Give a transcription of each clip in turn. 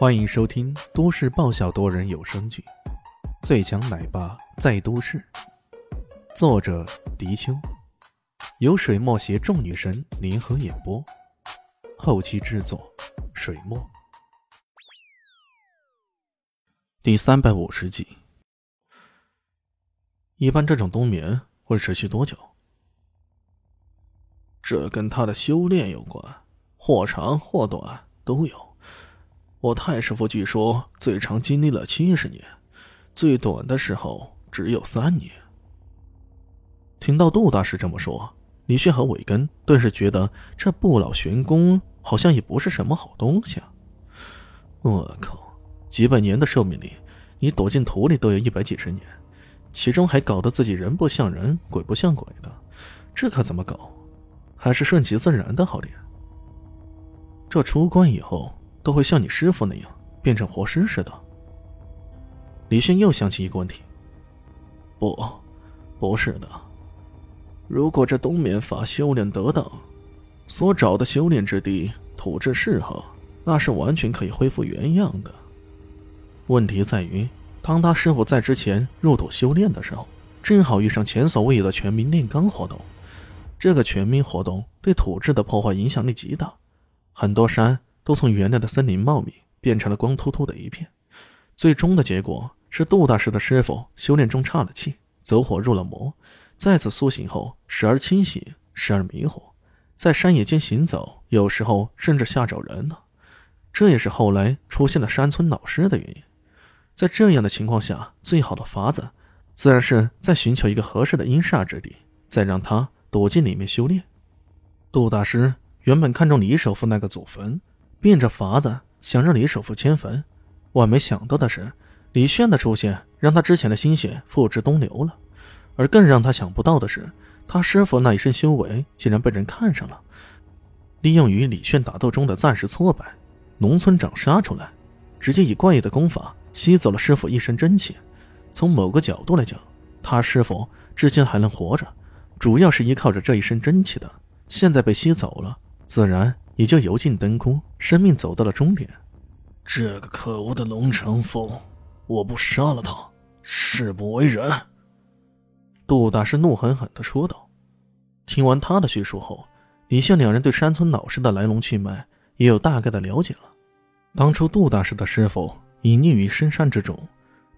欢迎收听都市爆笑多人有声剧《最强奶爸在都市》，作者：迪秋，由水墨携众女神联合演播，后期制作：水墨。第三百五十集。一般这种冬眠会持续多久？这跟他的修炼有关，或长或短都有。我太师傅据说最长经历了七十年，最短的时候只有三年。听到杜大师这么说，李炫和伟根顿时觉得这不老玄功好像也不是什么好东西啊！我靠，几百年的寿命里，你躲进土里都有一百几十年，其中还搞得自己人不像人，鬼不像鬼的，这可怎么搞？还是顺其自然的好点。这出关以后。都会像你师傅那样变成活尸似的。李迅又想起一个问题：不，不是的。如果这冬眠法修炼得当，所找的修炼之地土质适合，那是完全可以恢复原样的。问题在于，当他师傅在之前入土修炼的时候，正好遇上前所未有的全民炼钢活动。这个全民活动对土质的破坏影响力极大，很多山。都从原来的森林茂密变成了光秃秃的一片，最终的结果是杜大师的师傅修炼中岔了气，走火入了魔，再次苏醒后时而清醒，时而迷糊，在山野间行走，有时候甚至吓着人了。这也是后来出现了山村老师的原因。在这样的情况下，最好的法子自然是在寻求一个合适的阴煞之地，再让他躲进里面修炼。杜大师原本看中李首富那个祖坟。变着法子想让李首富迁坟，万没想到的是，李炫的出现让他之前的心血付之东流了。而更让他想不到的是，他师傅那一身修为竟然被人看上了。利用与李炫打斗中的暂时挫败，农村长杀出来，直接以怪异的功法吸走了师傅一身真气。从某个角度来讲，他师傅至今还能活着，主要是依靠着这一身真气的。现在被吸走了，自然。也就油尽灯枯，生命走到了终点。这个可恶的龙长风，我不杀了他，誓不为人！杜大师怒狠狠的说道。听完他的叙述后，李现两人对山村老师的来龙去脉也有大概的了解了。当初杜大师的师傅隐匿于深山之中，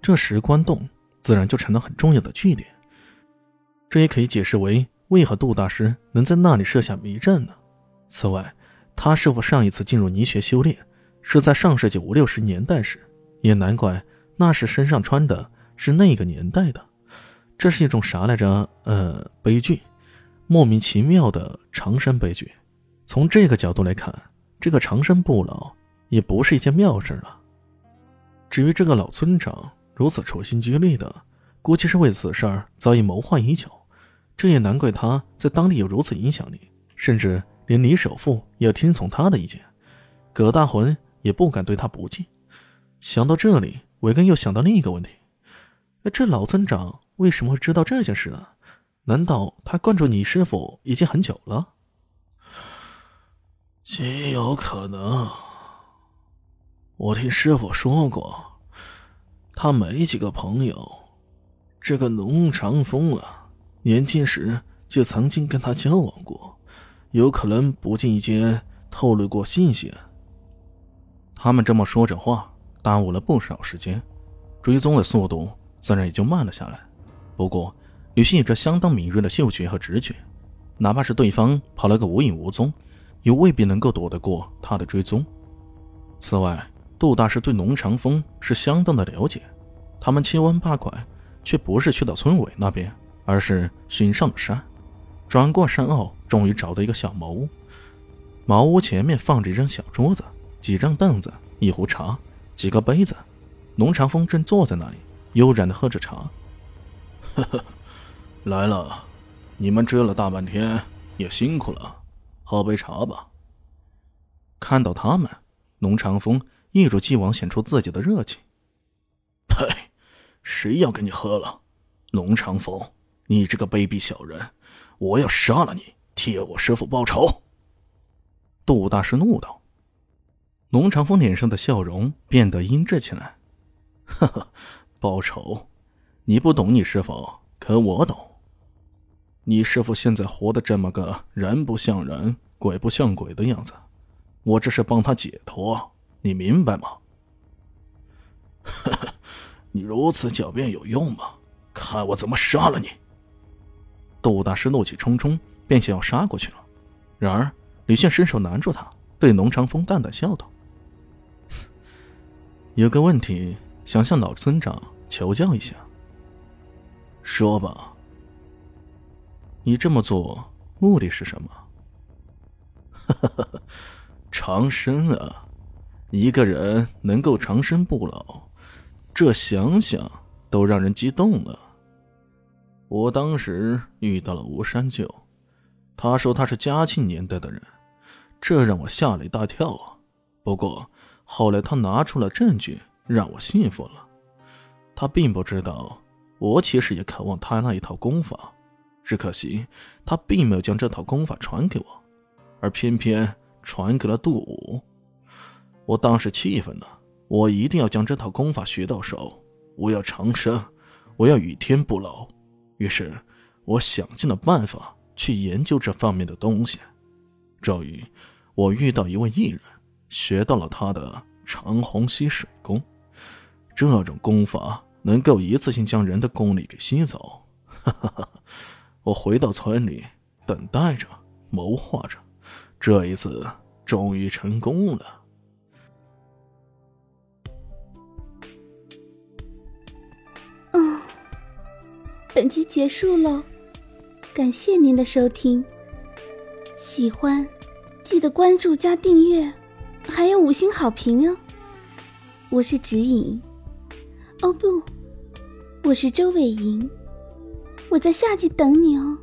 这石棺洞自然就成了很重要的据点。这也可以解释为为何杜大师能在那里设下迷阵呢？此外，他师傅上一次进入泥穴修炼，是在上世纪五六十年代时，也难怪那时身上穿的是那个年代的。这是一种啥来着？呃，悲剧，莫名其妙的长生悲剧。从这个角度来看，这个长生不老也不是一件妙事了。至于这个老村长如此处心积虑的，估计是为此事儿早已谋划已久。这也难怪他在当地有如此影响力，甚至。连李首富也听从他的意见，葛大魂也不敢对他不敬。想到这里，韦根又想到另一个问题：这老村长为什么会知道这件事呢？难道他关注你师傅已经很久了？极有可能。我听师傅说过，他没几个朋友。这个龙长风啊，年轻时就曾经跟他交往过。有可能不经意间透露过信息。他们这么说着话，耽误了不少时间，追踪的速度自然也就慢了下来。不过，女性有着相当敏锐的嗅觉和直觉，哪怕是对方跑了个无影无踪，也未必能够躲得过他的追踪。此外，杜大师对龙长风是相当的了解，他们七弯八拐，却不是去到村委那边，而是寻上了山。转过山坳，终于找到一个小茅屋。茅屋前面放着一张小桌子、几张凳子、一壶茶、几个杯子。龙长风正坐在那里，悠然的喝着茶。呵呵，来了，你们追了大半天，也辛苦了，喝杯茶吧。看到他们，龙长风一如既往显出自己的热情。呸！谁要跟你喝了？龙长风，你这个卑鄙小人！我要杀了你，替我师傅报仇！杜大师怒道：“龙长风脸上的笑容变得阴鸷起来。呵呵，报仇？你不懂你师傅，可我懂。你师傅现在活的这么个人不像人、鬼不像鬼的样子，我这是帮他解脱，你明白吗？哈哈，你如此狡辩有用吗？看我怎么杀了你！窦大师怒气冲冲，便想要杀过去了。然而李炫伸手拦住他，对龙长风淡淡笑道：“有个问题，想向老村长求教一下。”说吧。你这么做目的是什么？哈哈，长生啊！一个人能够长生不老，这想想都让人激动了。我当时遇到了吴山舅，他说他是嘉庆年代的人，这让我吓了一大跳啊。不过后来他拿出了证据，让我信服了。他并不知道。我其实也渴望他那一套功法，只可惜他并没有将这套功法传给我，而偏偏传给了杜武。我当时气愤了，我一定要将这套功法学到手，我要长生，我要与天不老。于是，我想尽了办法去研究这方面的东西。终于，我遇到一位艺人，学到了他的长虹吸水功，这种功法。能够一次性将人的功力给吸走，我回到村里，等待着，谋划着，这一次终于成功了。本集结束喽，感谢您的收听。喜欢，记得关注加订阅，还有五星好评哦。我是指引。哦不，我是周伟莹，我在下集等你哦。